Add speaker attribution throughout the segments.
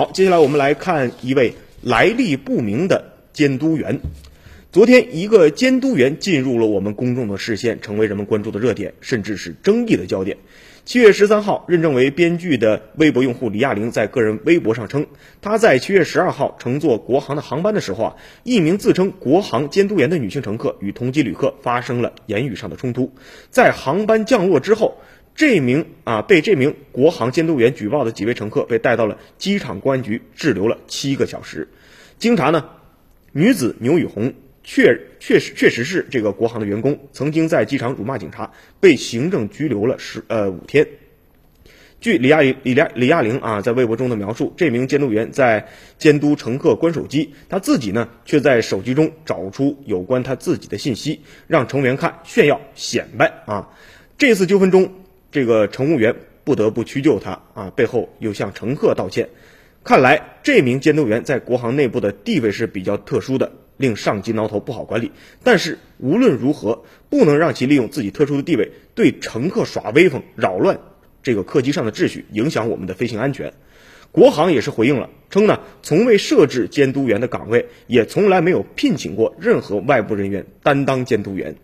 Speaker 1: 好，接下来我们来看一位来历不明的监督员。昨天，一个监督员进入了我们公众的视线，成为人们关注的热点，甚至是争议的焦点。七月十三号，认证为编剧的微博用户李亚玲在个人微博上称，她在七月十二号乘坐国航的航班的时候啊，一名自称国航监督员的女性乘客与同机旅客发生了言语上的冲突。在航班降落之后，这名啊被这名国航监督员举报的几位乘客被带到了机场公安局滞留了七个小时。经查呢，女子牛雨红确确实确实是这个国航的员工，曾经在机场辱骂警察，被行政拘留了十呃五天。据李亚李李亚李亚玲啊在微博中的描述，这名监督员在监督乘客关手机，他自己呢却在手机中找出有关他自己的信息，让乘员看炫耀显摆啊。这次纠纷中。这个乘务员不得不屈就他啊，背后又向乘客道歉。看来这名监督员在国航内部的地位是比较特殊的，令上级挠头不好管理。但是无论如何，不能让其利用自己特殊的地位对乘客耍威风，扰乱这个客机上的秩序，影响我们的飞行安全。国航也是回应了，称呢从未设置监督员的岗位，也从来没有聘请过任何外部人员担当监督员。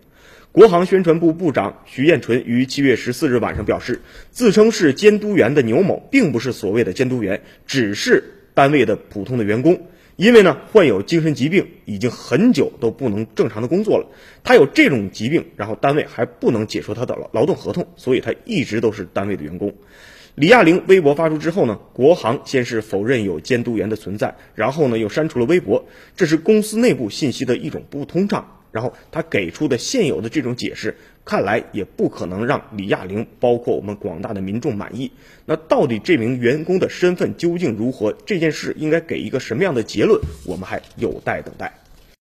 Speaker 1: 国航宣传部部长徐艳纯于七月十四日晚上表示，自称是监督员的牛某并不是所谓的监督员，只是单位的普通的员工。因为呢患有精神疾病，已经很久都不能正常的工作了。他有这种疾病，然后单位还不能解除他的劳劳动合同，所以他一直都是单位的员工。李亚玲微博发出之后呢，国航先是否认有监督员的存在，然后呢又删除了微博，这是公司内部信息的一种不通畅。然后他给出的现有的这种解释，看来也不可能让李亚玲，包括我们广大的民众满意。那到底这名员工的身份究竟如何？这件事应该给一个什么样的结论？我们还有待等待。